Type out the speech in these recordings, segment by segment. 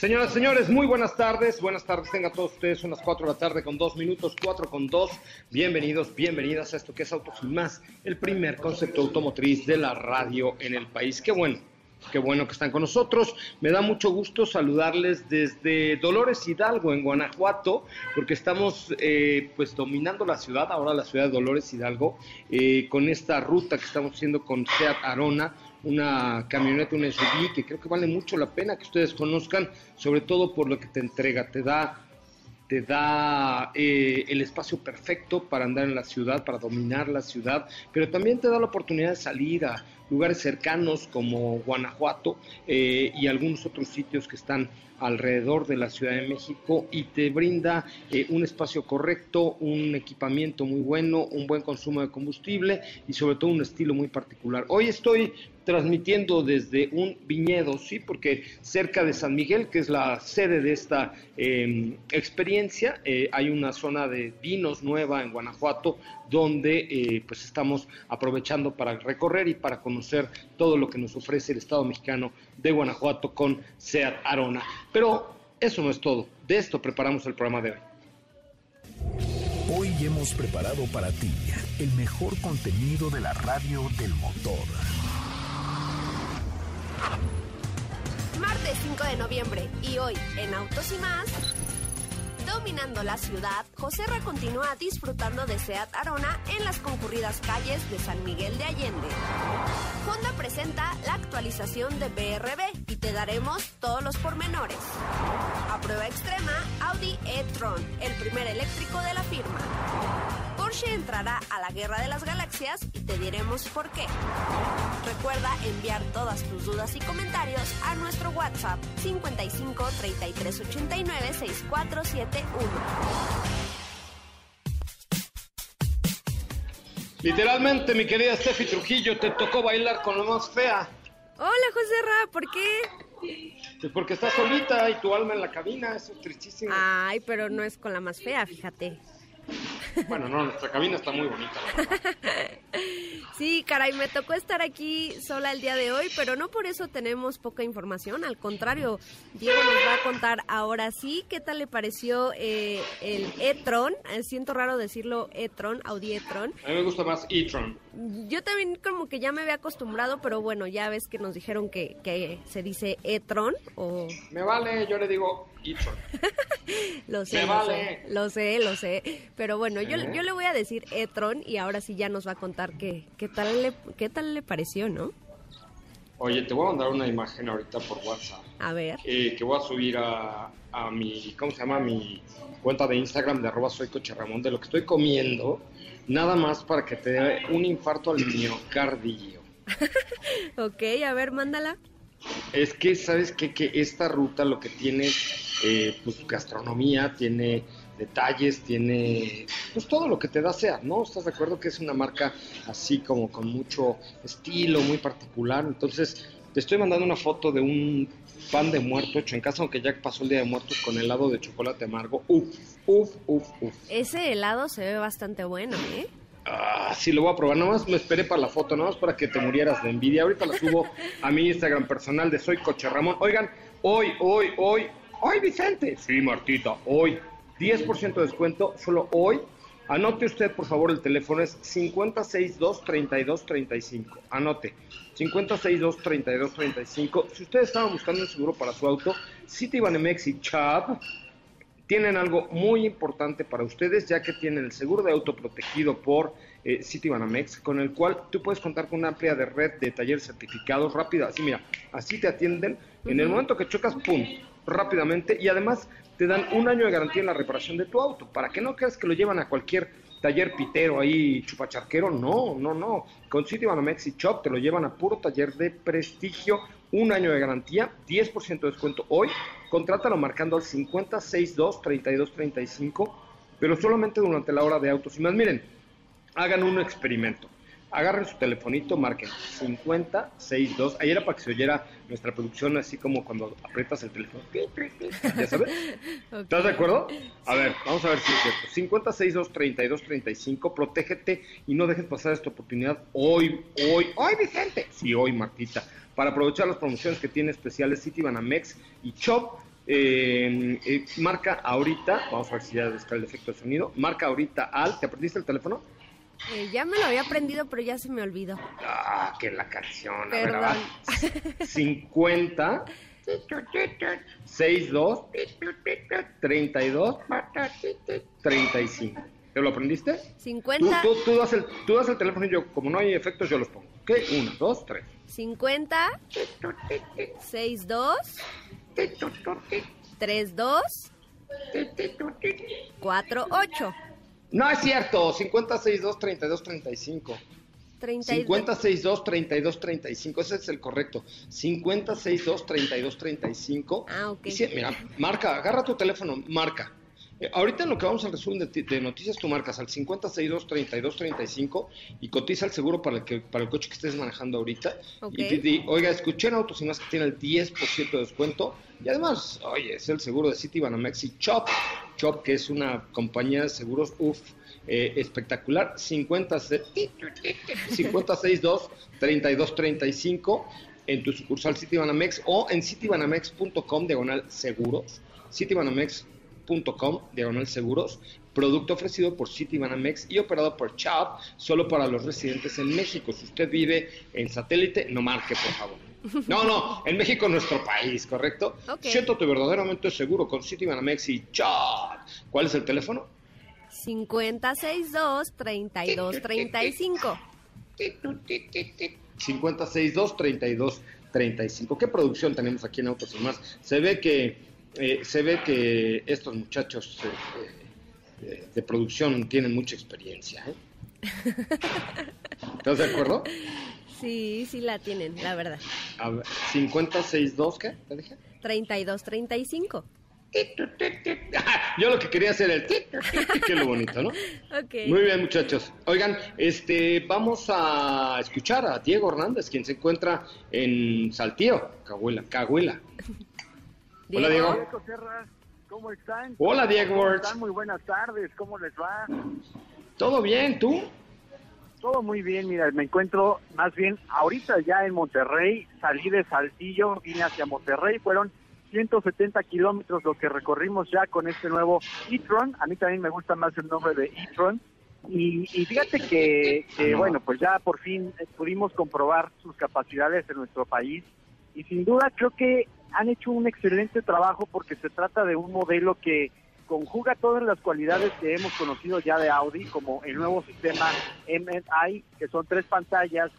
Señoras y señores, muy buenas tardes. Buenas tardes, tengan todos ustedes unas 4 de la tarde con 2 minutos, 4 con 2. Bienvenidos, bienvenidas a esto que es Autos y Más, el primer concepto automotriz de la radio en el país. Qué bueno, qué bueno que están con nosotros. Me da mucho gusto saludarles desde Dolores Hidalgo, en Guanajuato, porque estamos eh, pues dominando la ciudad, ahora la ciudad de Dolores Hidalgo, eh, con esta ruta que estamos haciendo con Seat Arona una camioneta, una SUV que creo que vale mucho la pena que ustedes conozcan, sobre todo por lo que te entrega, te da te da eh, el espacio perfecto para andar en la ciudad, para dominar la ciudad, pero también te da la oportunidad de salir a lugares cercanos como Guanajuato eh, y algunos otros sitios que están alrededor de la Ciudad de México y te brinda eh, un espacio correcto, un equipamiento muy bueno, un buen consumo de combustible y sobre todo un estilo muy particular. Hoy estoy transmitiendo desde un viñedo, sí, porque cerca de San Miguel, que es la sede de esta em, experiencia, eh, hay una zona de vinos nueva en Guanajuato, donde pues estamos aprovechando para recorrer y para conocer todo lo que nos ofrece el Estado mexicano de Guanajuato con SEAT Arona. Pero eso no es todo, de esto preparamos el programa de hoy. Hoy hemos preparado para ti el mejor contenido de la radio del motor. Martes 5 de noviembre y hoy en Autos y más. Dominando la ciudad, Joserra continúa disfrutando de Seat Arona en las concurridas calles de San Miguel de Allende. Honda presenta la actualización de BRB y te daremos todos los pormenores. A prueba extrema, Audi e-tron, el primer eléctrico de la firma. Porsche entrará a la guerra de las galaxias y te diremos por qué. Recuerda enviar todas tus dudas y comentarios a nuestro WhatsApp 55 33 89 6471. Literalmente, mi querida Steffi Trujillo, te tocó bailar con lo más fea. Hola, José Ra, ¿por qué? Pues porque estás solita y tu alma en la cabina, eso es tristísimo. Ay, pero no es con la más fea, fíjate. Bueno, no, nuestra cabina está muy bonita. sí, caray, me tocó estar aquí sola el día de hoy, pero no por eso tenemos poca información. Al contrario, Diego nos va a contar ahora sí qué tal le pareció eh, el e-tron. Eh, siento raro decirlo e-tron, Audi e-tron. A mí me gusta más e-tron. Yo también como que ya me había acostumbrado, pero bueno, ya ves que nos dijeron que, que se dice e-tron o... Me vale, yo le digo lo sé, lo sé, lo sé, lo sé. Pero bueno, yo, yo le voy a decir Etron y ahora sí ya nos va a contar qué, qué, tal, le, qué tal le pareció, ¿no? Oye, te voy a mandar una imagen ahorita por WhatsApp. A ver. que voy a subir a, a, mi, ¿cómo se llama? mi cuenta de Instagram de arroba soy Ramón de lo que estoy comiendo, nada más para que te dé un infarto al miocardio. ok, a ver, mándala. Es que, ¿sabes qué? Que esta ruta lo que tiene, eh, pues gastronomía, tiene detalles, tiene pues todo lo que te da SEAT, ¿no? ¿Estás de acuerdo que es una marca así como con mucho estilo, muy particular? Entonces, te estoy mandando una foto de un pan de muerto hecho en casa, aunque ya pasó el día de muertos con helado de chocolate amargo. Uf, uf, uf, uf. Ese helado se ve bastante bueno, ¿eh? Ah, sí, lo voy a probar. Nada más me esperé para la foto, nada más para que te murieras de envidia. Ahorita la subo a mi Instagram personal de Soy Coche Ramón. Oigan, hoy, hoy, hoy, hoy, Vicente. Sí, Martita, hoy. 10% de descuento, solo hoy. Anote usted, por favor, el teléfono es 562-3235. Anote, 562-3235. Si ustedes estaban buscando un seguro para su auto, Citibanamex y Chubb tienen algo muy importante para ustedes, ya que tienen el seguro de auto protegido por eh, Citibanamex, con el cual tú puedes contar con una amplia de red de talleres certificados rápida. Así, mira, así te atienden. En el momento que chocas, ¡pum! Rápidamente y además te dan un año de garantía en la reparación de tu auto, para que no creas que lo llevan a cualquier taller pitero ahí, chupacharquero, no, no, no. Con Citibanamex y Shop te lo llevan a puro taller de prestigio, un año de garantía, 10% de descuento hoy. Contrátalo marcando al 562-3235, pero solamente durante la hora de autos y más. Miren, hagan un experimento. Agarren su telefonito, marquen 5062. Ahí era para que se oyera nuestra producción, así como cuando aprietas el teléfono. ¿Ya sabes? ¿Estás de acuerdo? A ver, vamos a ver si es cierto. 5062-3235. Protégete y no dejes pasar esta oportunidad hoy, hoy, hoy, Vicente. Sí, hoy, Martita. Para aprovechar las promociones que tiene especiales Citibanamex y Chop. Eh, eh, marca ahorita, vamos a ver si ya descarga el efecto de sonido. Marca ahorita al. ¿Te aprendiste el teléfono? Eh, ya me lo había aprendido, pero ya se me olvidó. Ah, que la canción. A ver, Perdón. va. 50 62 32 35. ¿Te lo aprendiste? Tú, 50, tú, tú, das el, tú das el teléfono y yo, como no hay efectos, yo los pongo. ¿Ok? Uno, dos, tres. 50, 62, 32, 48. No es cierto. 50 62 32 35. 32. 5062 32 35, ese es el correcto. 5062 32 35. Ah, ok. Y sí, mira, marca, agarra tu teléfono, marca. Eh, ahorita en lo que vamos al resumen de, de noticias, tú marcas al 5062 32 35 y cotiza el seguro para el, que, para el coche que estés manejando ahorita. Y oiga, escuché en Autos y Más que tiene el 10% de descuento. Y además, oye, es el seguro de City Banamex y Chop. Chop, que es una compañía de seguros, uff, eh, espectacular. 50, 562 32 35 en tu sucursal Citibanamex o en citibanamex.com diagonal seguros. Citibanamex.com diagonal seguros. Producto ofrecido por Citibanamex y operado por Chubb solo para los residentes en México. Si usted vive en satélite, no marque, por favor. No, no, en México, nuestro país, ¿correcto? Ok. Siéntate verdaderamente seguro con Citibanamex y Chubb. ¿Cuál es el teléfono? 5062 3235. 562 32 35. ¿Qué producción tenemos aquí en Autos y más? Se ve que eh, se ve que estos muchachos eh, eh, de producción tienen mucha experiencia. ¿eh? ¿Estás de acuerdo? Sí, sí la tienen, la verdad. A ver, 562 ¿qué? ¿Te dije? 3235. Yo lo que quería hacer el que es lo bonito, ¿no? Muy bien, muchachos. Oigan, este, vamos a escuchar a Diego Hernández, quien se encuentra en Saltillo, Cahuela, Cahuela. Hola, Diego. Diego Serra, ¿cómo están? Hola, Diego. ¿Cómo están? Muy buenas tardes, ¿cómo les va? ¿Todo bien? ¿Tú? Todo muy bien, mira, me encuentro más bien ahorita ya en Monterrey, salí de Saltillo, vine hacia Monterrey, fueron 170 kilómetros lo que recorrimos ya con este nuevo e-tron, a mí también me gusta más el nombre de e-tron, y, y fíjate que, que, bueno, pues ya por fin pudimos comprobar sus capacidades en nuestro país, y sin duda creo que han hecho un excelente trabajo porque se trata de un modelo que conjuga todas las cualidades que hemos conocido ya de Audi, como el nuevo sistema MNI, que son tres pantallas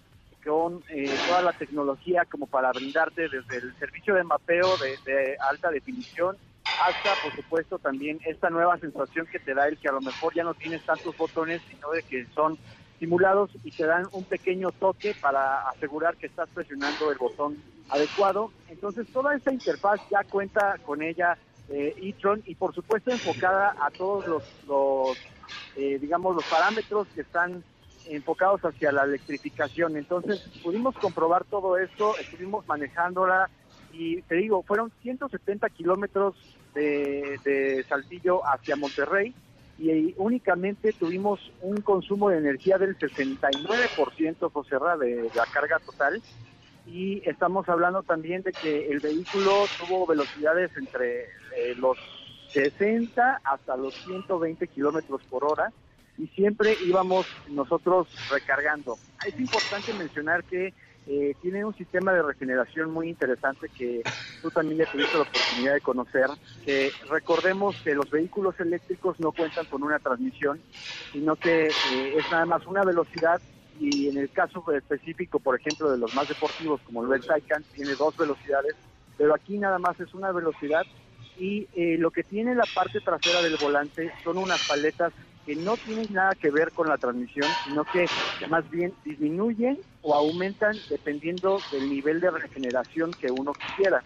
con eh, toda la tecnología como para brindarte desde el servicio de mapeo de, de alta definición hasta, por supuesto, también esta nueva sensación que te da el que a lo mejor ya no tienes tantos botones, sino de que son simulados y te dan un pequeño toque para asegurar que estás presionando el botón adecuado. Entonces, toda esta interfaz ya cuenta con ella eh, e-tron y, por supuesto, enfocada a todos los, los eh, digamos, los parámetros que están enfocados hacia la electrificación. Entonces pudimos comprobar todo esto, estuvimos manejándola y te digo, fueron 170 kilómetros de, de Saltillo hacia Monterrey y únicamente tuvimos un consumo de energía del 69%, José Ra, de la carga total. Y estamos hablando también de que el vehículo tuvo velocidades entre eh, los 60 hasta los 120 kilómetros por hora y siempre íbamos nosotros recargando. Es importante mencionar que eh, tiene un sistema de regeneración muy interesante que tú también le tuviste la oportunidad de conocer. Que recordemos que los vehículos eléctricos no cuentan con una transmisión, sino que eh, es nada más una velocidad y en el caso específico, por ejemplo, de los más deportivos como el Taycan, tiene dos velocidades, pero aquí nada más es una velocidad y eh, lo que tiene la parte trasera del volante son unas paletas que no tienen nada que ver con la transmisión, sino que más bien disminuyen o aumentan dependiendo del nivel de regeneración que uno quisiera.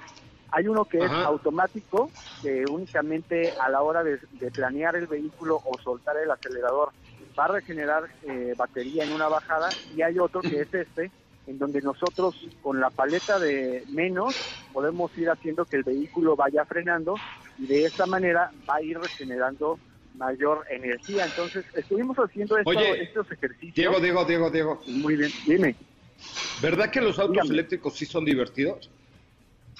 Hay uno que es automático, que únicamente a la hora de, planear el vehículo o soltar el acelerador va a regenerar eh, batería en una bajada, y hay otro que es este, en donde nosotros con la paleta de menos podemos ir haciendo que el vehículo vaya frenando y de esta manera va a ir regenerando mayor energía. Entonces, estuvimos haciendo estos ejercicios. Diego, Diego, Diego, Diego. Muy bien, dime. ¿Verdad que los autos eléctricos sí son divertidos?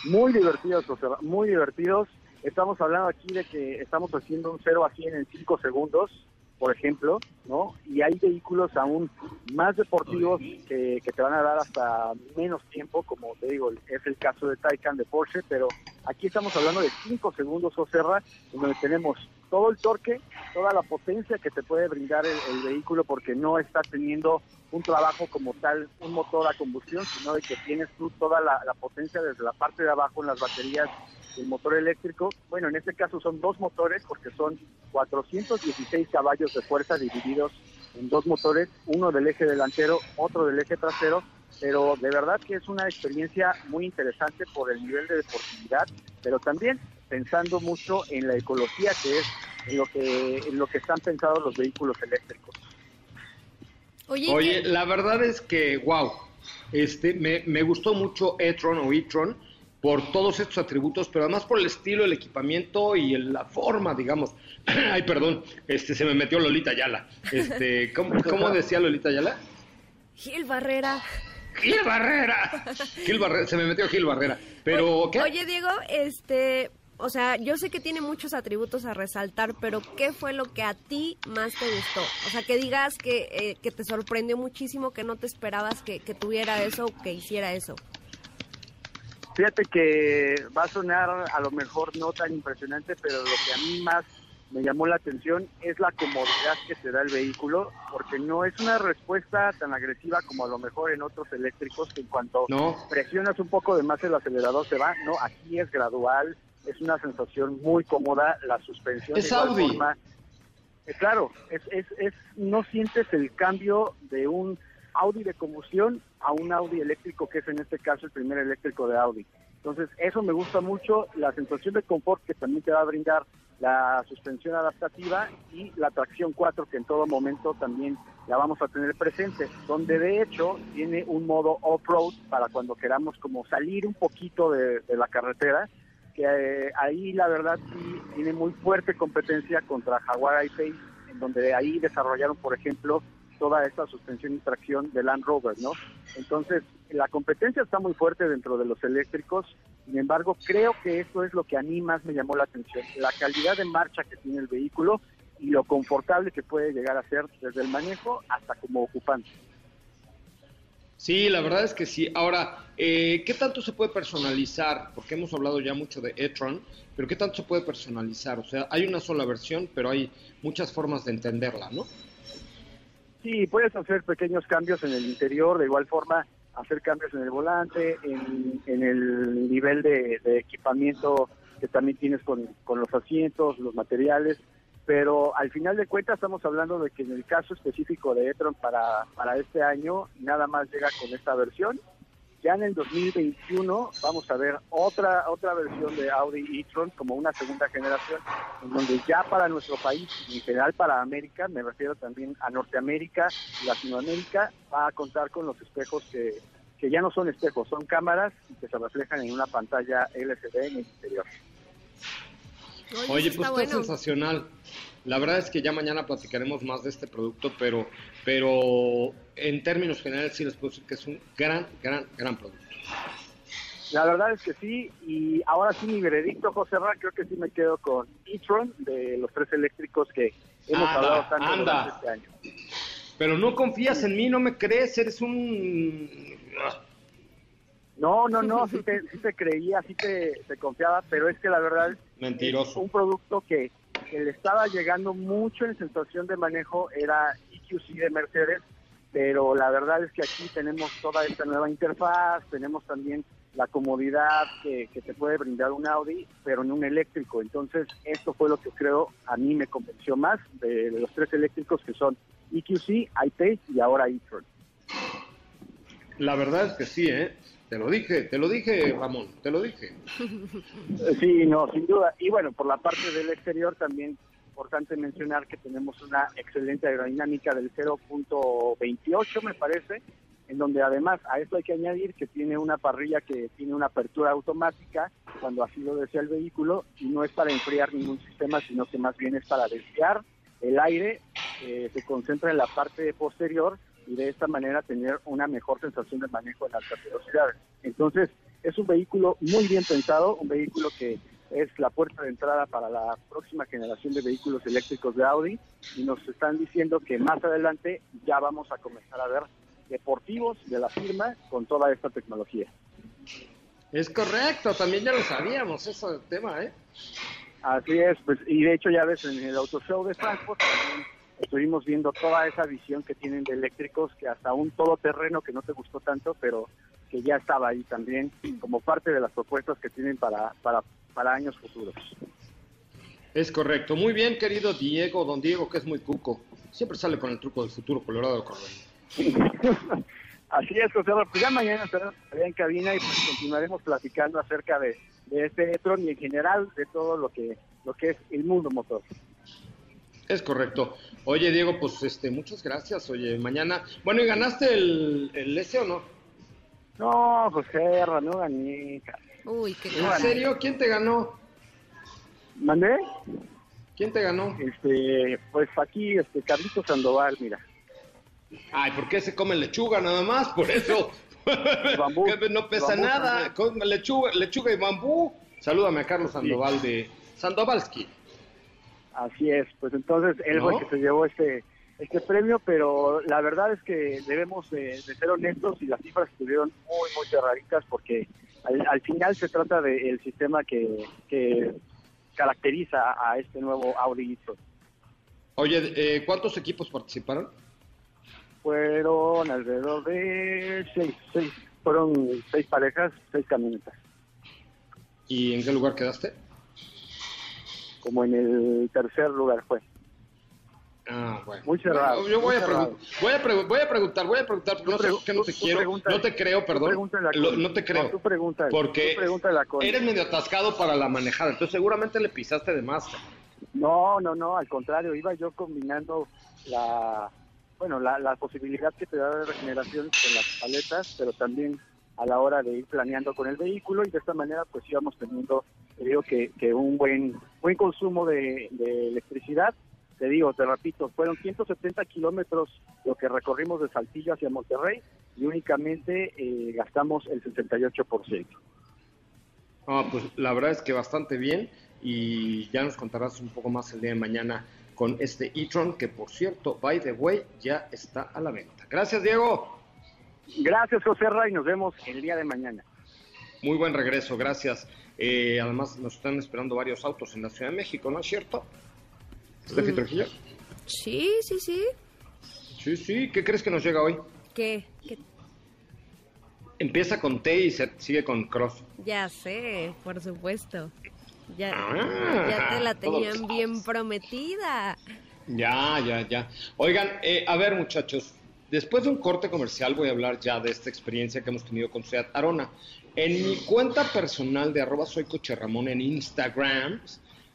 Muy divertidos, José, muy divertidos. Estamos hablando aquí de que estamos haciendo un 0 a 100 en 5 segundos, por ejemplo, ¿no? Y hay vehículos aún más deportivos que, que te van a dar hasta menos tiempo, como te digo, es el caso de Taycan de Porsche, pero aquí estamos hablando de 5 segundos, o Serra, en donde tenemos todo el torque, toda la potencia que te puede brindar el, vehículo porque no está teniendo un trabajo como tal, un motor a combustión, sino de que tienes tú toda la, potencia desde la parte de abajo en las baterías del motor eléctrico. Bueno, en este caso son dos motores porque son 416 caballos de fuerza divididos en dos motores, uno del eje delantero, otro del eje trasero, pero de verdad que es una experiencia muy interesante por el nivel de deportividad, pero también pensando mucho en la ecología que es en lo que en lo que están pensados los vehículos eléctricos. Oye, la verdad es que wow, este me, me gustó mucho e-tron o e-tron por todos estos atributos, pero además por el estilo, el equipamiento y la forma, digamos. Ay, perdón, este se me metió Lolita Yala. Este, ¿cómo, ¿cómo decía Lolita Yala? Gil Barrera. Gil Barrera. Gil Barrera, se me metió Gil Barrera. Pero, ¿qué? Oye, Diego, este, o sea, yo sé que tiene muchos atributos a resaltar, pero ¿qué fue lo que a ti más te gustó? O sea, que digas que, eh, que te sorprendió muchísimo, que no te esperabas que, que tuviera eso o que hiciera eso. Fíjate que va a sonar a lo mejor no tan impresionante, pero lo que a mí más me llamó la atención es la comodidad que te da el vehículo, porque no es una respuesta tan agresiva como a lo mejor en otros eléctricos, que en cuanto presionas un poco de más el acelerador se va, no, aquí es gradual, es una sensación muy cómoda, la suspensión es Audi. Forma, eh, claro, es, es, es, no sientes el cambio de un Audi de combustión a un Audi eléctrico, que es en este caso el primer eléctrico de Audi. Entonces, eso me gusta mucho, la sensación de confort que también te va a brindar la suspensión adaptativa y la tracción 4 que en todo momento también la vamos a tener presente, donde de hecho tiene un modo off-road para cuando queramos como salir un poquito de, la carretera, que eh, ahí la verdad sí tiene muy fuerte competencia contra Jaguar I-Pace, en donde ahí desarrollaron, por ejemplo, toda esta suspensión y tracción de Land Rover, ¿no? Entonces, la competencia está muy fuerte dentro de los eléctricos, sin embargo, creo que eso es lo que a mí más me llamó la atención, la calidad de marcha que tiene el vehículo y lo confortable que puede llegar a ser desde el manejo hasta como ocupante. Sí, la verdad es que sí. Ahora, eh, ¿qué tanto se puede personalizar? Porque hemos hablado ya mucho de e-tron, pero ¿qué tanto se puede personalizar? O sea, hay una sola versión, pero hay muchas formas de entenderla, ¿no? Sí, puedes hacer pequeños cambios en el interior, de igual forma hacer cambios en el volante, en, el nivel de, equipamiento que también tienes con, los asientos, los materiales, pero al final de cuentas estamos hablando de que en el caso específico de e-tron para, para este año nada más llega con esta versión, ya en el 2021 vamos a ver otra otra versión de Audi e-tron como una segunda generación, en donde ya para nuestro país en general para América, me refiero también a Norteamérica, Latinoamérica, va a contar con los espejos que, que ya no son espejos, son cámaras y que se reflejan en una pantalla LCD en el interior. Oye, pues está sensacional. La verdad es que ya mañana platicaremos más de este producto, pero, pero en términos generales sí les puedo decir que es un gran, gran, gran producto. La verdad es que sí, y ahora sí mi veredicto, José Ra, creo que sí me quedo con e-tron, de los tres eléctricos que hemos hablado tanto durante este año. Pero no confías en mí, no me crees, eres un... No, no, no, sí te, sí te creía, sí te, te, confiaba, pero es que la verdad Mentiroso. un producto que, que, le estaba llegando mucho en sensación de manejo, era EQC de Mercedes, pero la verdad es que aquí tenemos toda esta nueva interfaz, tenemos también la comodidad que, que te puede brindar un Audi, pero en un eléctrico. Entonces, esto fue lo que creo a mí me convenció más de, de los tres eléctricos que son EQC, iPace y ahora e-tron. La verdad es que sí, ¿eh? Te lo dije, te lo dije, Ramón, te lo dije. Sí, no, sin duda. Y bueno, por la parte del exterior también importante mencionar que tenemos una excelente aerodinámica del 0.28, me parece, en donde además a esto hay que añadir que tiene una parrilla que tiene una apertura automática cuando así lo desea el vehículo y no es para enfriar ningún sistema, sino que más bien es para desviar el aire, eh, se concentra en la parte posterior y de esta manera tener una mejor sensación de manejo en altas velocidades. Entonces, es un vehículo muy bien pensado, un vehículo que es la puerta de entrada para la próxima generación de vehículos eléctricos de Audi y nos están diciendo que más adelante ya vamos a comenzar a ver deportivos de la firma con toda esta tecnología. Es correcto, también ya lo sabíamos, ese tema, ¿eh? Así es, pues, y de hecho ya ves en el Auto Show de Frankfurt también estuvimos viendo toda esa visión que tienen de eléctricos, que hasta un todoterreno que no te gustó tanto, pero que ya estaba ahí también como parte de las propuestas que tienen para, para, para años futuros. Es correcto. Muy bien, querido Diego, don Diego, que es muy cuco. Siempre sale con el truco del futuro Colorado Así es, José. Pues ya mañana estaremos en cabina y pues continuaremos platicando acerca de, de este e-tron y en general de todo lo que, lo que es el mundo motor. Es correcto. Oye, Diego, pues este, muchas gracias. Oye, mañana. Bueno, ¿y ganaste el, el S o no? No, José, no gané. Uy, qué ¿En serio? ¿Quién te ganó? ¿Mandé? ¿Quién te ganó? Este, pues aquí, este, Carlitos Sandoval, mira. Ay, ¿por qué se come lechuga nada más? Por eso. Bambú. no pesa Bambú nada. Con lechuga, lechuga y bambú. Salúdame a Carlos Sandoval de Sandovalski. Así es, pues entonces él fue el que se llevó este este premio, pero la verdad es que debemos de, de ser honestos y las cifras estuvieron muy, muy cerraditas porque al, al final se trata del sistema que, que caracteriza a este nuevo Audi e-tron. Oye, eh, ¿cuántos equipos participaron? Fueron alrededor de seis, seis, fueron seis parejas, seis camionetas, ¿Y en qué lugar quedaste? Como en el tercer lugar fue. Ah, bueno. Muy cerrado, Bueno, yo voy, muy a cerrado. voy, a pregu- voy a preguntar, voy a preguntar, porque no, sé qué no te quiero, no te creo, perdón, Lo- no te creo, No, tú pregúntale, porque tú pregúntale a Connie. eres medio atascado para la manejada, entonces seguramente le pisaste de más. No, no, no, al contrario, iba yo combinando la, bueno, la, la posibilidad que te da de regeneración con las paletas, pero también a la hora de ir planeando con el vehículo y de esta manera pues íbamos teniendo, te digo que, que un buen, buen consumo de, de electricidad. Te digo, te repito, fueron 170 kilómetros lo que recorrimos de Saltillo hacia Monterrey y únicamente eh, gastamos el 68%. Ah, pues la verdad es que bastante bien y ya nos contarás un poco más el día de mañana con este e-tron que por cierto, by the way, ya está a la venta. Gracias, Diego. Gracias, José Ray, nos vemos el día de mañana. Muy buen regreso, gracias. Eh, además, nos están esperando varios autos en la Ciudad de México, ¿no es cierto? Steffi Mm. Trujillo. Sí, sí, sí. Sí, sí. ¿Qué crees que nos llega hoy? ¿Qué? ¿Qué? Empieza con T y se sigue con Cross. Ya sé, por supuesto. Ya, Ah, ya te la tenían bien prometida. Ya, ya, ya. Oigan, eh, a ver, muchachos. Después de un corte comercial voy a hablar ya de esta experiencia que hemos tenido con Seat Arona. En mi cuenta personal de arroba soy en Instagram,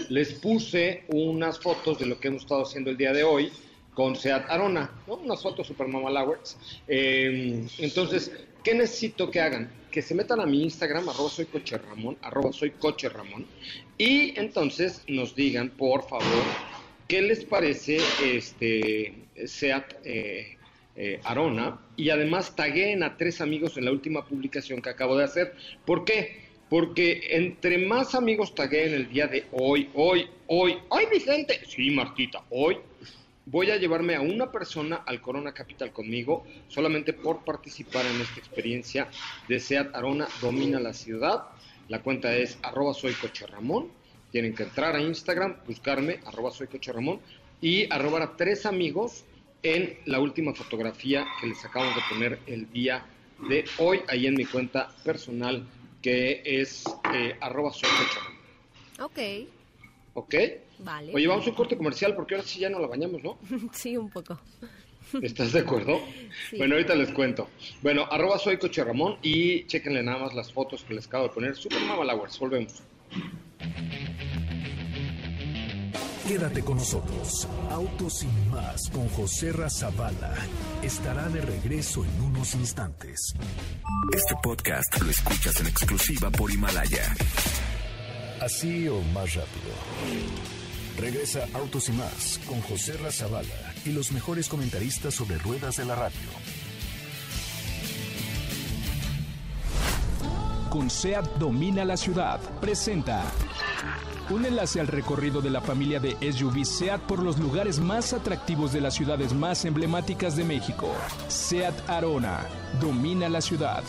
les puse unas fotos de lo que hemos estado haciendo el día de hoy con Seat Arona, ¿no? unas fotos super mamalowers. Eh, entonces, ¿qué necesito que hagan? Que se metan a mi Instagram, arroba soy arroba soy Coche y entonces nos digan, por favor, qué les parece este Seat eh, eh, Arona, y además tagueen a tres amigos en la última publicación que acabo de hacer. ¿Por qué? Porque entre más amigos tagueen el día de hoy, hoy, hoy, hoy Vicente, sí Martita, hoy, voy a llevarme a una persona al Corona Capital conmigo solamente por participar en esta experiencia de SEAT Arona Domina la Ciudad. La cuenta es arroba soy Coche. Tienen que entrar a Instagram, buscarme, arroba soy y arrobar a tres amigos en la última fotografía que les acabamos de poner el día de hoy, ahí en mi cuenta personal, que es eh, arroba. Ok, ¿Ok? vale. Oye, vamos a un corte comercial porque ahora sí ya no la bañamos, ¿no? Sí, un poco. ¿Estás de acuerdo? Sí. Bueno, ahorita les cuento. Bueno, arroba soy Coche Ramón y chequenle nada más las fotos que les acabo de poner. Super Mamalowers, volvemos. Quédate con nosotros. Autos sin más con José Razabala estará de regreso en unos instantes. Este podcast lo escuchas en exclusiva por Himalaya. Así o más rápido. Regresa Autos y más con José Razabala y los mejores comentaristas sobre ruedas de la radio. Con SEAT Domina la Ciudad. Presenta. Un enlace al recorrido de la familia de SUV SEAT por los lugares más atractivos de las ciudades más emblemáticas de México. SEAT Arona. Domina la ciudad.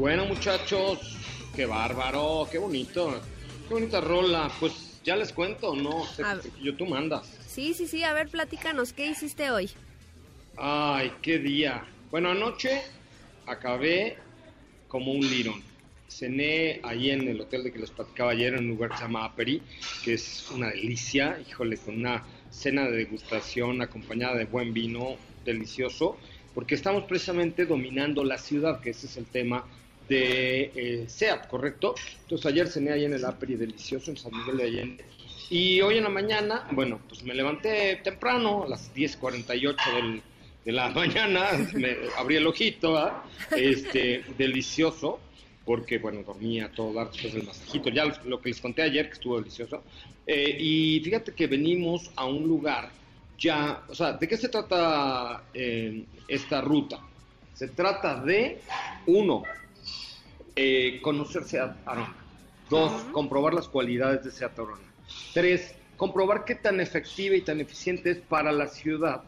Bueno, muchachos, qué bárbaro, qué bonito. Qué bonita rola. Pues ya les cuento, ¿no? Yo tú mandas. Sí, sí, sí, a ver, platícanos, ¿qué hiciste hoy? Ay, qué día. Bueno, anoche acabé como un lirón. Cené ahí en el hotel de que les platicaba ayer, en un lugar que se llama Aperi, que es una delicia, híjole, con una cena de degustación acompañada de buen vino, delicioso, porque estamos precisamente dominando la ciudad, que ese es el tema de eh, SEAT, ¿correcto? Entonces ayer cené ahí en el Aperi delicioso en San Miguel de Allende. Y hoy en la mañana, bueno, pues me levanté temprano, a las 10.48 del, de la mañana, me abrí el ojito, ¿ah? este, delicioso, porque bueno, dormía todo dar después del masajito, ya lo, lo que les conté ayer, que estuvo delicioso. Eh, y fíjate que venimos a un lugar ya, o sea, ¿de qué se trata eh, esta ruta? Se trata de, uno, eh, conocer Seat Arona. Dos, comprobar las cualidades de Seat Arona. Tres, comprobar qué tan efectiva y tan eficiente es para la ciudad.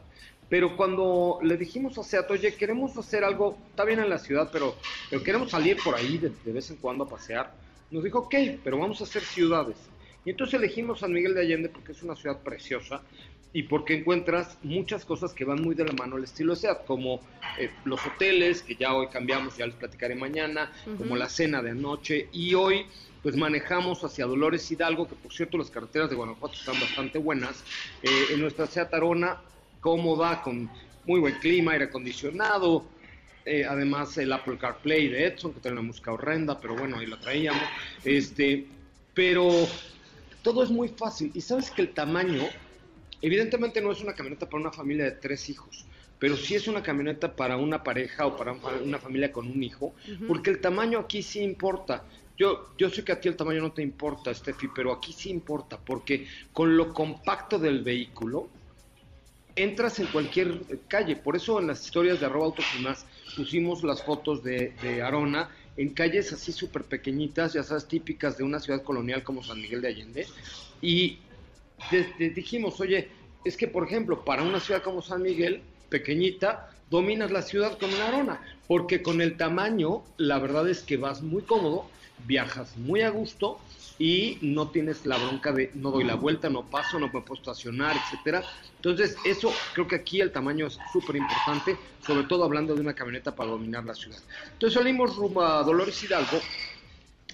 Pero cuando le dijimos a Seat, oye, queremos hacer algo, está bien en la ciudad, pero, pero queremos salir por ahí de, de vez en cuando a pasear, nos dijo, ok, pero vamos a hacer ciudades. Y entonces elegimos San Miguel de Allende porque es una ciudad preciosa y porque encuentras muchas cosas que van muy de la mano al estilo SEAT, como eh, los hoteles, que ya hoy cambiamos, ya les platicaré mañana, como la cena de anoche, y hoy pues manejamos hacia Dolores Hidalgo, que por cierto las carreteras de Guanajuato están bastante buenas, eh, en nuestra SEAT Arona, cómoda, con muy buen clima, aire acondicionado, eh, además el Apple CarPlay de Edson, que tiene una música horrenda, pero bueno, ahí lo traíamos, este, pero todo es muy fácil, y sabes que el tamaño Evidentemente no es una camioneta para una familia de tres hijos, pero sí es una camioneta para una pareja o para una familia con un hijo, porque el tamaño aquí sí importa. Yo yo, yo sé que a ti el tamaño no te importa, Steffi, pero aquí sí importa, porque con lo compacto del vehículo, entras en cualquier calle. Por eso en las historias de arroba autos y más pusimos las fotos de, de Arona en calles así súper pequeñitas, ya sabes, típicas de una ciudad colonial como San Miguel de Allende. Y dijimos, oye, es que por ejemplo, para una ciudad como San Miguel, pequeñita, dominas la ciudad con una Arona, porque con el tamaño, la verdad es que vas muy cómodo, viajas muy a gusto y no tienes la bronca de no doy la vuelta, no paso, no me puedo estacionar, etcétera. Entonces, eso creo que aquí el tamaño es súper importante, sobre todo hablando de una camioneta para dominar la ciudad. Entonces salimos rumbo a Dolores Hidalgo.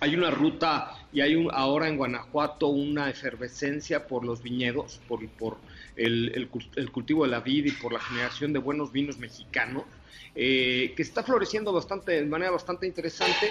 Hay una ruta y hay un, ahora en Guanajuato una efervescencia por los viñedos, por, por el, el, cultivo de la vid y por la generación de buenos vinos mexicanos. Eh, que está floreciendo bastante, de manera bastante interesante.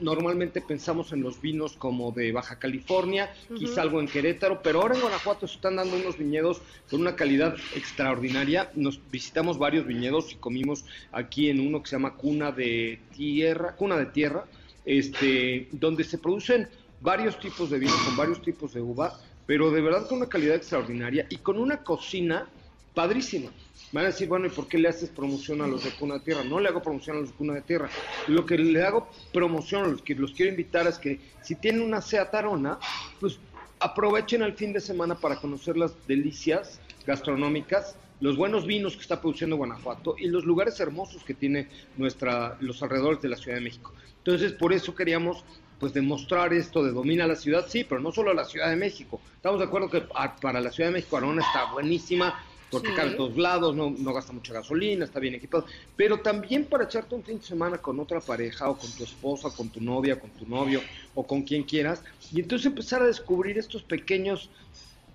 Normalmente pensamos en los vinos como de Baja California, quizá algo en Querétaro, pero ahora en Guanajuato se están dando unos viñedos con una calidad extraordinaria. Nos visitamos varios viñedos y comimos aquí en uno que se llama Cuna de Tierra, Cuna de Tierra, este, donde se producen varios tipos de vinos con varios tipos de uva, pero de verdad con una calidad extraordinaria y con una cocina padrísima. Van a decir, bueno, ¿y por qué le haces promoción a los de Cuna de Tierra? No le hago promoción a los de Cuna de Tierra. Lo que le hago promoción a los que los quiero invitar es que si tienen una Seat Arona, pues aprovechen el fin de semana para conocer las delicias gastronómicas, los buenos vinos que está produciendo Guanajuato y los lugares hermosos que tiene nuestra, los alrededores de la Ciudad de México. Entonces, por eso queríamos pues demostrar esto de domina la ciudad, sí, pero no solo la Ciudad de México. Estamos de acuerdo que para la Ciudad de México Arona está buenísima, porque cabe a todos lados, no, no gasta mucha gasolina, está bien equipado, pero también para echarte un fin de semana con otra pareja o con tu esposa, con tu novia, con tu novio o con quien quieras, y entonces empezar a descubrir estos pequeños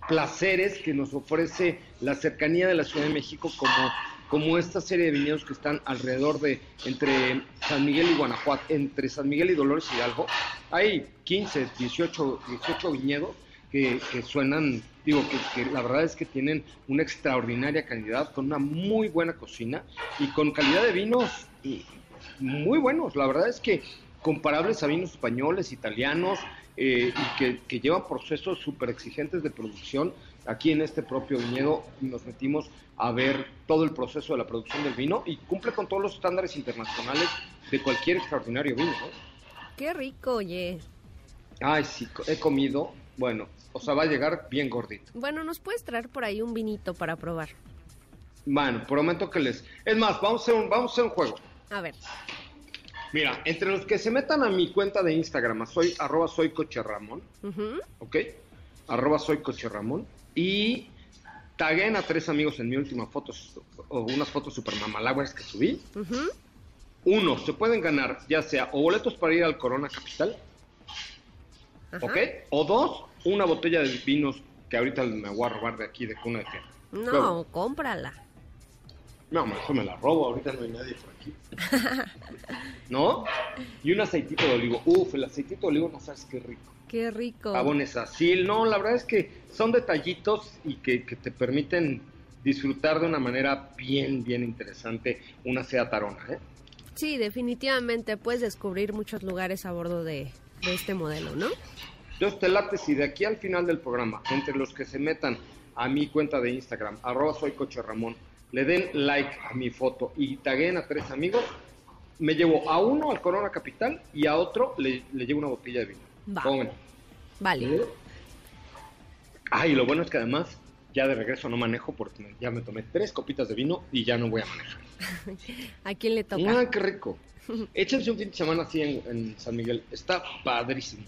placeres que nos ofrece la cercanía de la Ciudad de México como como esta serie de viñedos que están alrededor de entre San Miguel y Guanajuato, entre San Miguel y Dolores Hidalgo, hay 15, 18, 18 viñedos que, suenan digo que, la verdad es que tienen una extraordinaria calidad, con una muy buena cocina y con calidad de vinos muy buenos. La verdad es que comparables a vinos españoles, italianos, eh, y que, llevan procesos súper exigentes de producción. Aquí en este propio viñedo nos metimos a ver todo el proceso de la producción del vino y cumple con todos los estándares internacionales de cualquier extraordinario vino. Qué rico, oye. Ay, sí, he comido, bueno, o sea, va a llegar bien gordito. Bueno, ¿nos puedes traer por ahí un vinito para probar? Bueno, prometo que les... Es más, vamos a hacer un, vamos a hacer un juego. A ver. Mira, entre los que se metan a mi cuenta de Instagram, soy arroba soy coche Ramón, ¿ok? Arroba soy coche Ramón, y taguen a tres amigos en mi última foto, o unas fotos super mamalagües que subí. Uno, se pueden ganar ya sea o boletos para ir al Corona Capital, ¿ok? O dos, una botella de vinos que ahorita me voy a robar de aquí, de Cuna de Tierra. No, cómprala. No, mejor me la robo, ahorita no hay nadie por aquí. ¿No? Y un aceitito de olivo. Uf, el aceitito de olivo no sabes qué rico. Qué rico. Jabones así. No, la verdad es que son detallitos y que, te permiten disfrutar de una manera bien, bien interesante una sea tarona, ¿eh? Sí, definitivamente puedes descubrir muchos lugares a bordo de, de este modelo, ¿no? Yo te late si de aquí al final del programa, entre los que se metan a mi cuenta de Instagram, arroba soy coche Ramón, le den like a mi foto y taguen a tres amigos, me llevo a uno al Corona Capital y a otro le, llevo una botella de vino. Va. Vale. Ay, lo bueno es que además ya de regreso no manejo porque ya me tomé tres copitas de vino y ya no voy a manejar. ¿A quién le toca? Ah, qué rico. Échense un fin de semana así en San Miguel. Está padrísimo.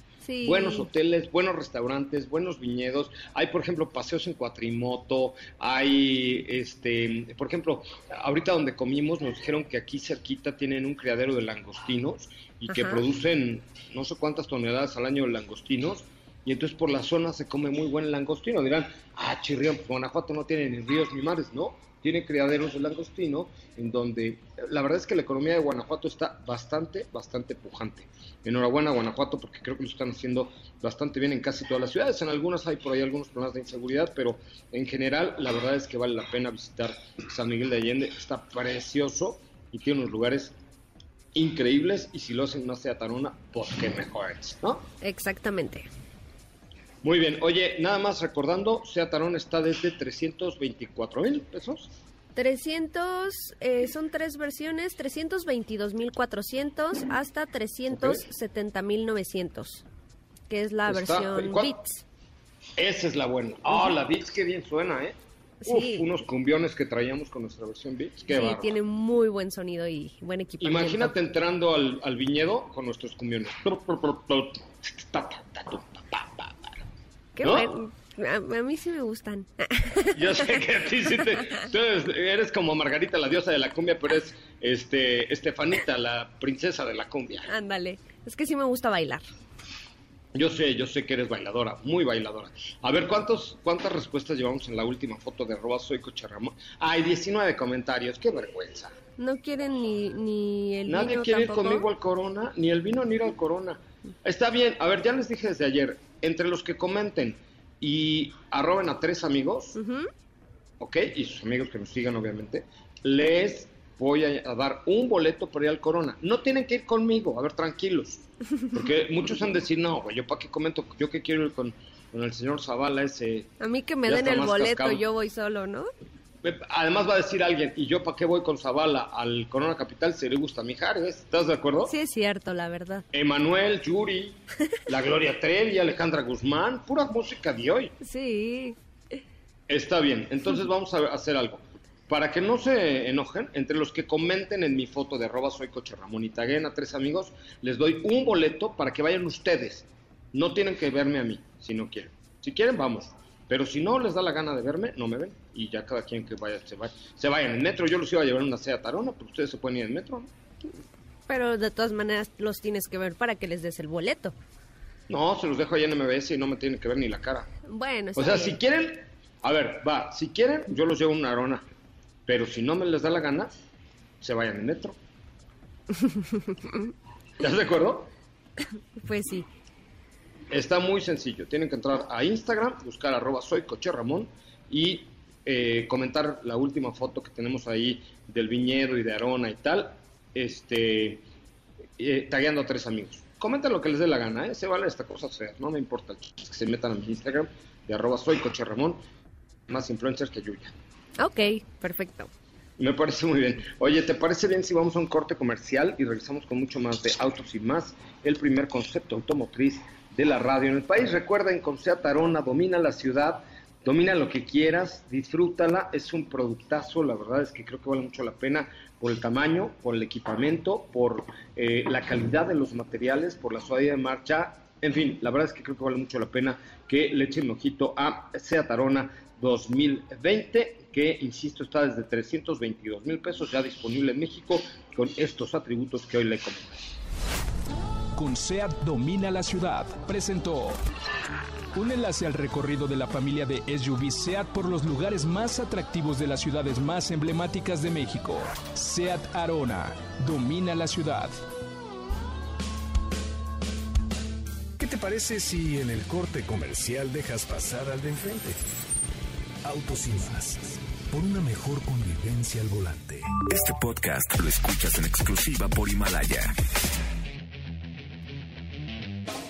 Buenos hoteles, buenos restaurantes, buenos viñedos. Hay, por ejemplo, paseos en cuatrimoto. Hay, este, por ejemplo, ahorita donde comimos nos dijeron que aquí cerquita tienen un criadero de langostinos y que producen no sé cuántas toneladas al año de langostinos. Y entonces por la zona se come muy buen langostino. Dirán, ah, Chirrión, pues Guanajuato no tiene ni ríos ni mares, ¿no? Tiene criaderos de langostino, en donde la verdad es que la economía de Guanajuato está bastante, bastante pujante. Enhorabuena Guanajuato porque creo que lo están haciendo bastante bien en casi todas las ciudades. En algunas hay por ahí algunos problemas de inseguridad, pero en general la verdad es que vale la pena visitar San Miguel de Allende. Está precioso y tiene unos lugares increíbles y si lo hacen una Seat Arona, pues qué mejores, ¿no? Exactamente. Muy bien, oye, nada más recordando, Seat Arona está desde 324 mil pesos. 300, eh, son tres versiones, 322.400 hasta 370.900, que es la Está- versión. Beats. Esa es la buena. Ah, la Beats, qué bien suena, ¿eh? Sí. Uf, unos cumbiones que traíamos con nuestra versión Beats, qué Sí, tiene muy buen sonido y buen equipamiento. Imagínate entrando al, al viñedo con nuestros cumbiones. Qué ¿no? bueno. A, a mí sí me gustan. Yo sé que a ti sí te... tú eres, eres como Margarita, la diosa de la cumbia, pero es este, Estefanita, la princesa de la cumbia. Ándale. Es que sí me gusta bailar. Yo sé, yo sé que eres bailadora, muy bailadora. A ver, ¿cuántos, ¿cuántas respuestas llevamos en la última foto de arroba soy Ramón? Ay, 19 comentarios, qué vergüenza. No quieren ni, ni el Nadie vino quiere tampoco. ir conmigo al Corona, ni el vino ni ir al Corona. Está bien, a ver, ya les dije desde ayer, entre los que comenten y arroben a tres amigos, Ujú. ¿ok? Y sus amigos que nos sigan, obviamente, les voy a, dar un boleto para ir al Corona. No tienen que ir conmigo, a ver, tranquilos. Porque muchos han de decir, no, güey, yo para qué comento, yo que quiero ir con, con el señor Zavala, ese... A mí que me den el boleto, cascado. yo voy solo, ¿no? Además va a decir alguien, ¿y yo para qué voy con Zavala al Corona Capital si le gusta Mijares? ¿Estás de acuerdo? Sí es cierto, la verdad. Emanuel, Yuri, la Gloria Trevi, Alejandra Guzmán, pura música de hoy. Sí. Está bien, entonces vamos a hacer algo. Para que no se enojen, entre los que comenten en mi foto de arroba soy coche Ramón y taguen a tres amigos, les doy un boleto para que vayan ustedes. No tienen que verme a mí, si no quieren. Si quieren, vamos. Pero si no les da la gana de verme, no me ven. Y ya cada quien que vaya, se vaya. Se vayan en metro. Yo los iba a llevar una Seat Arona, pero ustedes se pueden ir en metro. ¿no? Pero de todas maneras los tienes que ver para que les des el boleto. No, se los dejo ahí en MBS y no me tienen que ver ni la cara. Bueno, O sea, bien. si quieren, a ver, va, si quieren, yo los llevo en una arona. Pero si no me les da la gana, se vayan en metro. ¿Estás de acuerdo? Pues sí. Está muy sencillo. Tienen que entrar a Instagram, buscar arroba soy coche Ramón y eh, comentar la última foto que tenemos ahí del viñedo y de Arona y tal, este, eh, tagueando a tres amigos. Comenten lo que les dé la gana, ¿eh? se vale esta cosa fea, no me importa. Que se metan a mi Instagram de arroba soy coche Ramón, más influencers que Yuya. Ok, perfecto. Me parece muy bien. Oye, ¿te parece bien si vamos a un corte comercial y regresamos con mucho más de Autos y más? El primer concepto automotriz de la radio en el país. Recuerden, con Seat Arona domina la ciudad, domina lo que quieras, disfrútala. Es un productazo, la verdad es que creo que vale mucho la pena por el tamaño, por el equipamiento, por eh, la calidad de los materiales, por la suavidad de marcha. En fin, la verdad es que creo que vale mucho la pena que le echen un ojito a Seat Arona 2020, que insisto está desde 322 mil pesos ya disponible en México con estos atributos que hoy le comenté. Con SEAT Domina la Ciudad, presentó un enlace al recorrido de la familia de SUV SEAT por los lugares más atractivos de las ciudades más emblemáticas de México. SEAT Arona, domina la ciudad. ¿Qué te parece si en el corte comercial dejas pasar al de enfrente? Autos y más. Por una mejor convivencia al volante. Este podcast lo escuchas en exclusiva por Himalaya.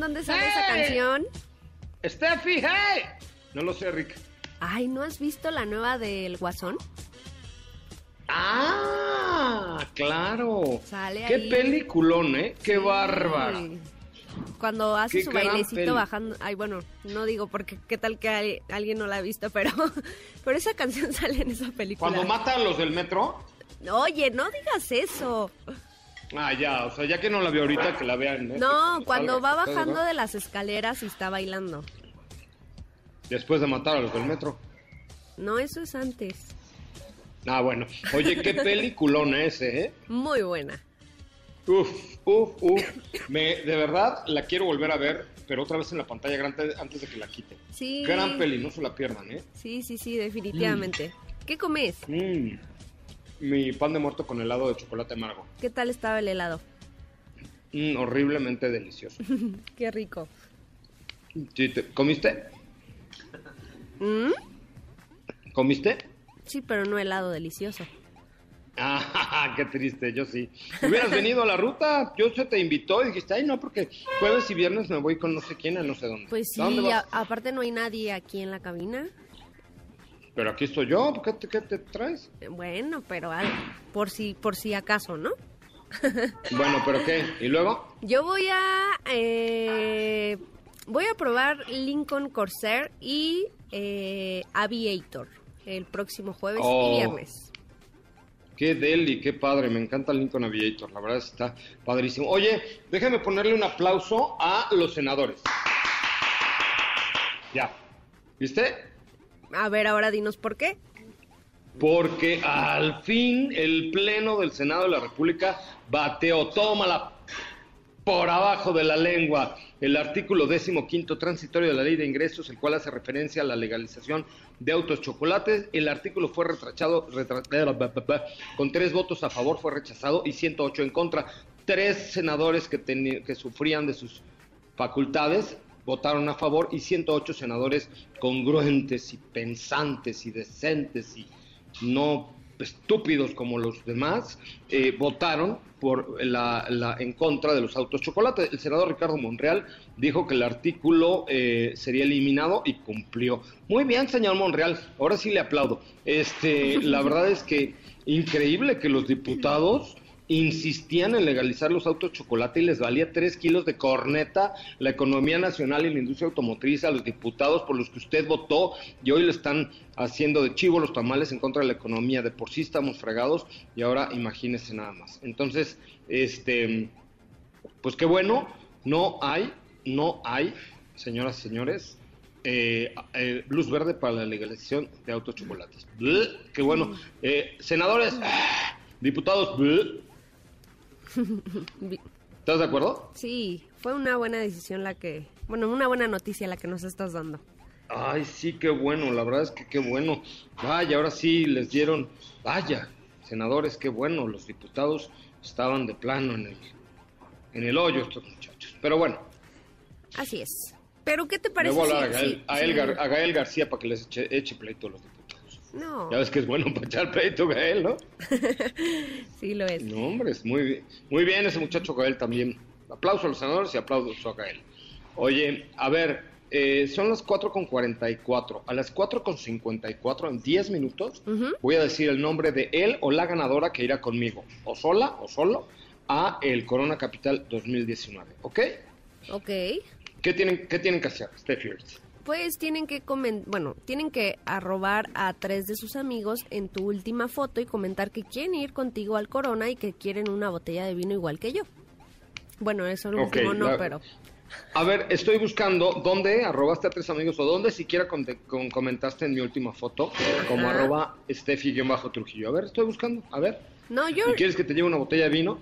Dónde sale esa ¡Hey! canción. ¡Steffi! ¡Hey! No lo sé, Rick. Ay, ¿no has visto la nueva del Guasón? ¡Ah! ¡Claro! Sale ¡Qué ahí. peliculón, eh! ¡Qué bárbaro! Sí. Cuando hace Qué su bailecito bajando. Ay, bueno, no digo porque qué tal que al- alguien no la ha visto, pero, pero esa canción sale en esa película. Cuando mata a los del metro. Oye, no digas eso. Ah, ya, o sea, ya que no la veo ahorita, que la vean. ¿eh? No, cuando va ¿Estás de bajando de las escaleras y está bailando. Después de matar a los del metro. No, eso es antes. Ah, bueno. Oye, qué peliculón ese, ¿eh? Muy buena. Uf, uf, uf. Me, de verdad la quiero volver a ver, pero otra vez en la pantalla grande antes de que la quite. Sí. Gran peli, no se la pierdan, ¿eh? Sí, sí, sí, definitivamente. ¿Qué comes? Mm. Mi pan de muerto con helado de chocolate amargo. ¿Qué tal estaba el helado? Mm, horriblemente delicioso. Qué rico. Sí, te- ¿Comiste? ¿Mm? ¿Comiste? Sí, pero no helado delicioso. Ah, qué triste, yo sí. Hubieras venido a la ruta, yo se te invitó y dijiste, ay, no, porque jueves y viernes me voy con no sé quién a no sé dónde. Pues ¿A dónde sí, vas? a- aparte no hay nadie aquí en la cabina. Pero aquí estoy yo, ¿qué te, qué te traes? Bueno, pero al- por si por si acaso, ¿no? Bueno, ¿pero qué? ¿Y luego? Yo voy a eh, voy a probar Lincoln Corsair y eh, Aviator el próximo jueves Oh. y viernes. Qué deli, qué padre, me encanta Lincoln Aviator, la verdad está padrísimo. Oye, déjame ponerle un aplauso a los senadores. Ya, ¿viste? A ver, ahora dinos por qué. Porque al fin el Pleno del Senado de la República bateó, tómala por abajo de la lengua, el artículo décimo quinto transitorio de la Ley de Ingresos, el cual hace referencia a la legalización de autos chocolates. El artículo fue retrachado, retra- con tres votos a favor fue rechazado y 108 en contra. Tres senadores que, que sufrían de sus facultades votaron a favor y 108 senadores congruentes y pensantes y decentes y no estúpidos como los demás eh, votaron por la, la- en contra de los autos chocolate. El senador Ricardo Monreal dijo que el artículo eh, sería eliminado y cumplió. Muy bien, señor Monreal. Ahora sí le aplaudo. Este, la verdad es que increíble que los diputados insistían en legalizar los autos chocolate y les valía tres kilos de corneta la economía nacional y la industria automotriz a los diputados por los que usted votó y hoy le están haciendo de chivo los tamales en contra de la economía. De por sí estamos fregados y ahora imagínese nada más. Entonces, este, pues qué bueno, no hay, no hay, señoras y señores, eh, eh, luz verde para la legalización de autos chocolates. Bleh, qué bueno. Eh, senadores, diputados, bleh. ¿estás de acuerdo? Sí, fue una buena decisión la que, bueno, una buena noticia la que nos estás dando. Ay, sí, qué bueno, la verdad es que qué bueno. Vaya, ahora sí les dieron, vaya, senadores, qué bueno, los diputados estaban de plano en el, en el hoyo estos muchachos. Pero bueno, Así es. Pero ¿qué te le parece? voy a hablar a Gael, si- a, a Gael García para que les eche, eche pleito a los diputados. No, Ya ves que es bueno para echar pleito, Gael, ¿no? sí lo es. No, hombre, es muy bien. Muy bien ese muchacho Gael también. Aplauso a los senadores y aplauso a Gael. Oye, a ver, eh, son las 4.44. A las 4.54, en 10 minutos, voy a decir el nombre de él o la ganadora que irá conmigo, o sola o solo, a el Corona Capital 2019. ¿Ok? Ok. ¿Qué tienen, qué tienen que hacer, Steffi? Pues tienen que bueno, tienen que arrobar a tres de sus amigos en tu última foto y comentar que quieren ir contigo al Corona y que quieren una botella de vino igual que yo. Bueno, eso el Ok, último no, la- pero A ver, estoy buscando dónde arrobaste a tres amigos o dónde siquiera conte- con- comentaste en mi última foto como Ajá. arroba Steffi-Trujillo. A ver, estoy buscando, a ver. no, yo ¿Y quieres que te lleve una botella de vino?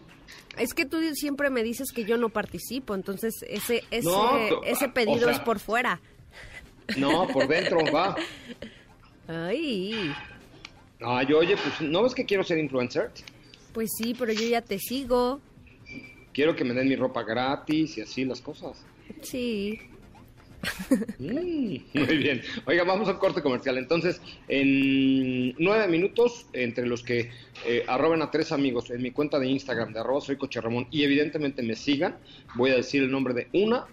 es que tú siempre me dices que yo no participo, entonces ese ese No, ese o pedido sea- es por fuera. No, por dentro, va. Ay, Ay, oye, pues, ¿no ves que quiero ser influencer? pues sí, pero yo ya te sigo. Quiero que me den mi ropa gratis y así las cosas. Sí. Mm, muy bien. Oiga, vamos al corte comercial. Entonces, en nueve minutos, entre los que eh, arroben a tres amigos en mi cuenta de Instagram de arroba soy Coche Ramón y evidentemente me sigan, voy a decir el nombre de una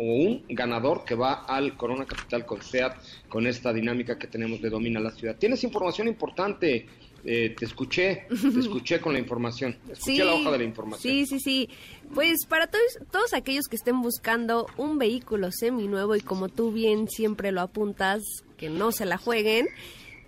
o un ganador que va al Corona Capital con SEAT con esta dinámica que tenemos de Domina la Ciudad. Tienes información importante. eh, te escuché, te escuché con la información. Escuché la hoja de la información. Sí, sí, sí. Pues para todos, todos aquellos que estén buscando un vehículo seminuevo y como tú bien siempre lo apuntas, que no se la jueguen,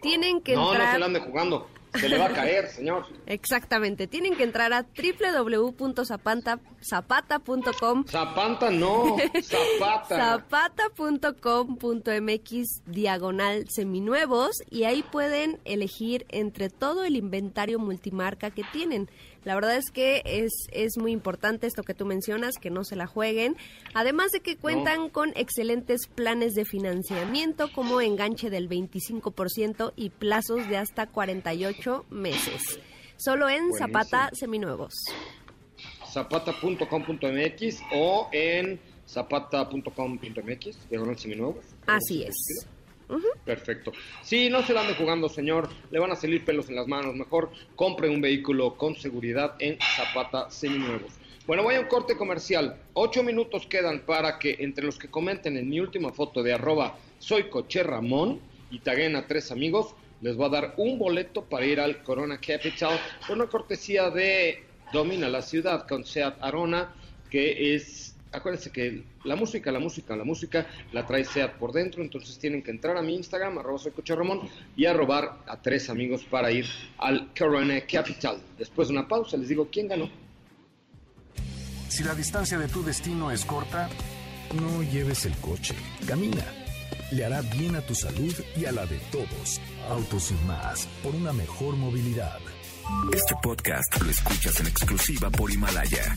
tienen que no, no se la ande jugando. Se le va a caer, señor. Exactamente. Tienen que entrar a www.zapata.com. Zapata no, Zapata. Zapata.com.mx diagonal seminuevos y ahí pueden elegir entre todo el inventario multimarca que tienen. La verdad es que es, es muy importante esto que tú mencionas, que no se la jueguen. Además de que cuentan con excelentes planes de financiamiento como enganche del 25% y plazos de hasta 48 meses. Solo en Zapata Seminuevos. Zapata.com.mx o en zapata.com.mx, diagonal seminuevos. Así es. Perfecto. Sí, no se ande jugando, señor. Le van a salir pelos en las manos. Mejor compre un vehículo con seguridad en Zapata Seminuevos. Bueno, voy a un corte comercial. Ocho minutos quedan para que entre los que comenten en mi última foto de arroba soy coche Ramón y taguen a tres amigos, les voy a dar un boleto para ir al Corona Capital por una cortesía de Domina la Ciudad con Seat Arona, que es acuérdense que la música, la música, la música la trae SEAT por dentro, entonces tienen que entrar a mi Instagram, arroba soy Coche Ramón, y a robar a tres amigos para ir al Corona Capital. Después de una pausa les digo quién ganó. Si la distancia de tu destino es corta, no lleves el coche, camina. Le hará bien a tu salud y a la de todos. Autos y más, por una mejor movilidad. Este podcast lo escuchas en exclusiva por Himalaya.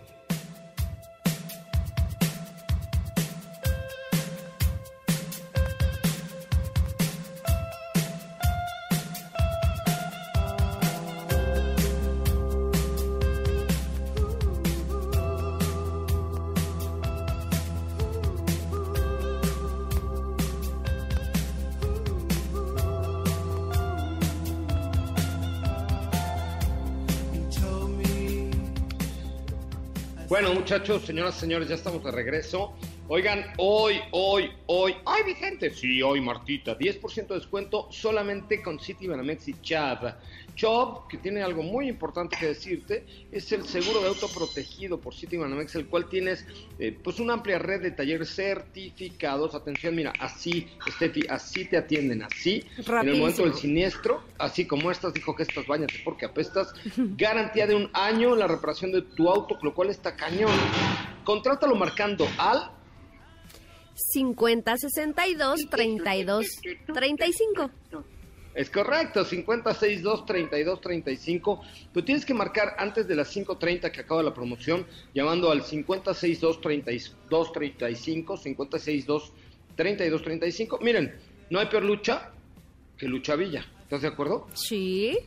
Bueno, muchachos, señoras, señores, ya estamos de regreso. Oigan, hoy, hoy, hoy, ¡ay, Vicente! Sí, hoy, Martita, 10% de descuento solamente con City Banamex y Chad. Chubb, que tiene algo muy importante que decirte, es el seguro de auto protegido por City Banamex, el cual tienes eh, pues una amplia red de talleres certificados. Atención, mira, así, Steffi, así te atienden, así, en el momento del siniestro, así como estas, dijo que estas bañate porque apestas, garantía de un año la reparación de tu auto, lo cual está cañón. Contrátalo marcando al 50 62 32 35. Es correcto, 562 32 35. Pero tienes que marcar antes de las 5:30 que acaba la promoción, llamando al 562 32 35, 562 32 35. Miren, no hay peor lucha que lucha Villa. ¿Estás de acuerdo? Sí.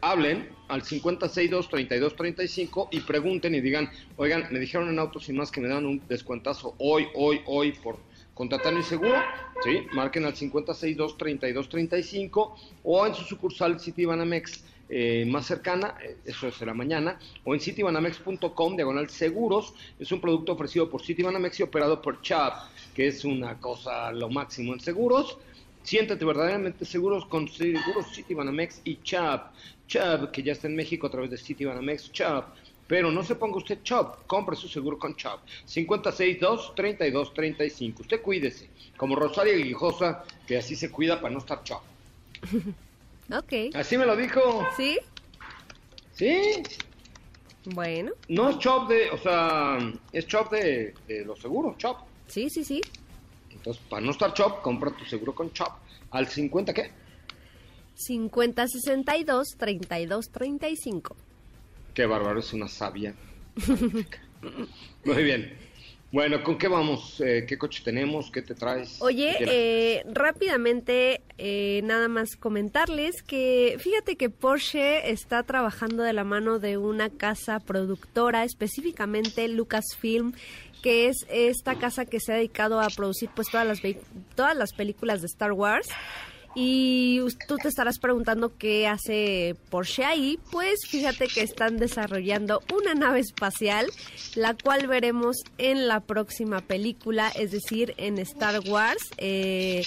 Hablen al 562 32 35 y pregunten y digan, oigan, me dijeron en Autos y más que me dan un descuentazo hoy, hoy, hoy por contratar mi seguro, ¿sí? Marquen al 562 32 35 o en su sucursal Citibanamex eh, más cercana, eh, eso será mañana, o en citibanamex.com, diagonal seguros, es un producto ofrecido por Citibanamex y operado por Chap, que es una cosa lo máximo en seguros. Siéntate verdaderamente seguros con Seguros Citibanamex y Chap. Chap, que ya está en México a través de Citibanamex, Chap. Pero no se ponga usted Chop, compre su seguro con Chop. 562-3235. Usted cuídese, como Rosario Guijosa, que así se cuida para no estar Chop. ok. Así me lo dijo. ¿Sí? Sí. Bueno. No es Chop de, o sea, es Chop de, de los seguros, Chop. Sí, sí, sí. Entonces, para no estar Chop, compra tu seguro con Chop. ¿Al 50 qué? 50 62 32 35. Qué bárbaro, es una sabia. Muy bien. Bueno, ¿con qué vamos? Eh, ¿Qué coche tenemos? ¿Qué te traes? Oye, eh, rápidamente, eh, nada más comentarles que fíjate que Porsche está trabajando de la mano de una casa productora, específicamente Lucasfilm, que es esta casa que se ha dedicado a producir pues todas las, todas las películas de Star Wars. Y tú te estarás preguntando qué hace Porsche ahí. Pues fíjate que están desarrollando una nave espacial, la cual veremos en la próxima película, es decir, en Star Wars. Eh,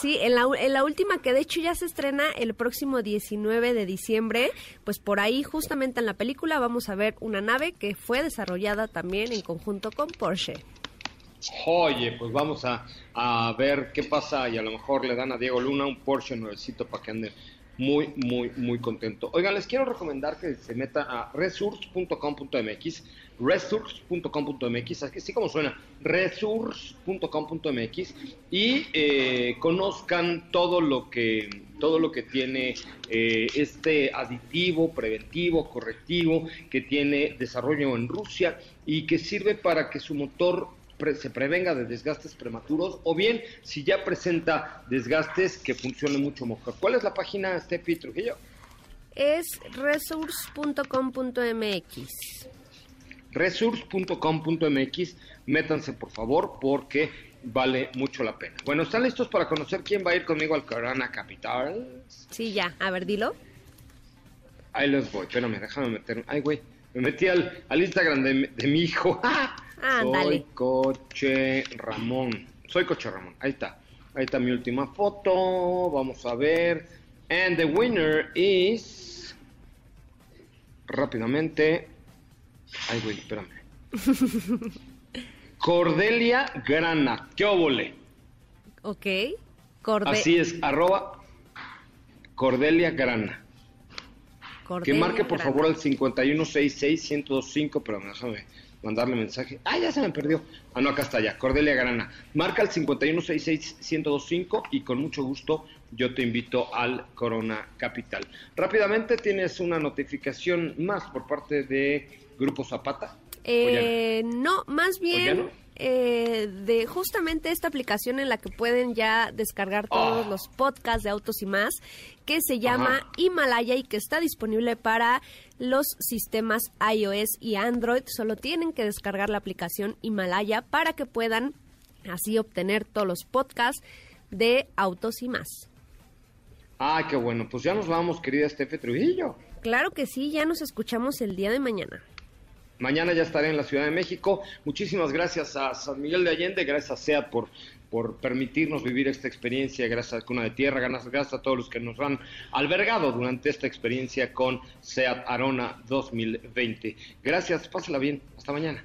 Sí, en la, en la última que de hecho ya se estrena el próximo 19 de diciembre, pues por ahí justamente en la película vamos a ver una nave que fue desarrollada también en conjunto con Porsche. Oye, pues vamos a, a ver qué pasa y a lo mejor le dan a Diego Luna un Porsche nuevecito para que ande muy, muy, muy contento. Oigan, les quiero recomendar que se metan a resource.com.mx, resource.com.mx, así como suena, resource.com.mx y eh, conozcan todo lo que todo lo que tiene eh, este aditivo, preventivo, correctivo, que tiene desarrollo en Rusia y que sirve para que su motor se prevenga de desgastes prematuros o bien si ya presenta desgastes que funcione mucho mejor. ¿Cuál es la página, Steffi Trujillo? Es resource.com.mx. Resource.com.mx, métanse por favor porque vale mucho la pena. Bueno, ¿están listos para conocer quién va a ir conmigo al Corona Capital? Sí, ya. A ver, dilo. Ahí les voy. Espérame, déjame meter. Ay, güey. Me metí al, al Instagram de, de mi hijo. Soy Coche Ramón. Soy Coche Ramón. Ahí está. Ahí está mi última foto. Vamos a ver. And the winner is. Rápidamente. Ay, güey, espérame. Cordelia Grana. ¿Qué óvole? Ok. Así es, arroba Cordelia Grana. que marque por favor al 5166-1025, pero déjame mandarle mensaje. Ah, ya se me perdió. Ah, no, acá está ya. Cordelia Grana. Marca el 5166-1025 y con mucho gusto yo te invito al Corona Capital. Rápidamente tienes una notificación más por parte de Grupo Zapata. Eh, no? más bien eh, de justamente esta aplicación en la que pueden ya descargar todos ah. los podcasts de autos y más, que se llama Himalaya y que está disponible para los sistemas iOS y Android. Solo tienen que descargar la aplicación Himalaya para que puedan así obtener todos los podcasts de autos y más. Ah, qué bueno. Pues ya nos vamos, querida Estefe Trujillo. Claro que sí, ya nos escuchamos el día de mañana. Mañana ya estaré en la Ciudad de México. Muchísimas gracias a San Miguel de Allende, gracias a SEAT por, por permitirnos vivir esta experiencia, gracias a Cuna de Tierra, gracias a todos los que nos han albergado durante esta experiencia con SEAT Arona 2020. Gracias, pásala bien, hasta mañana.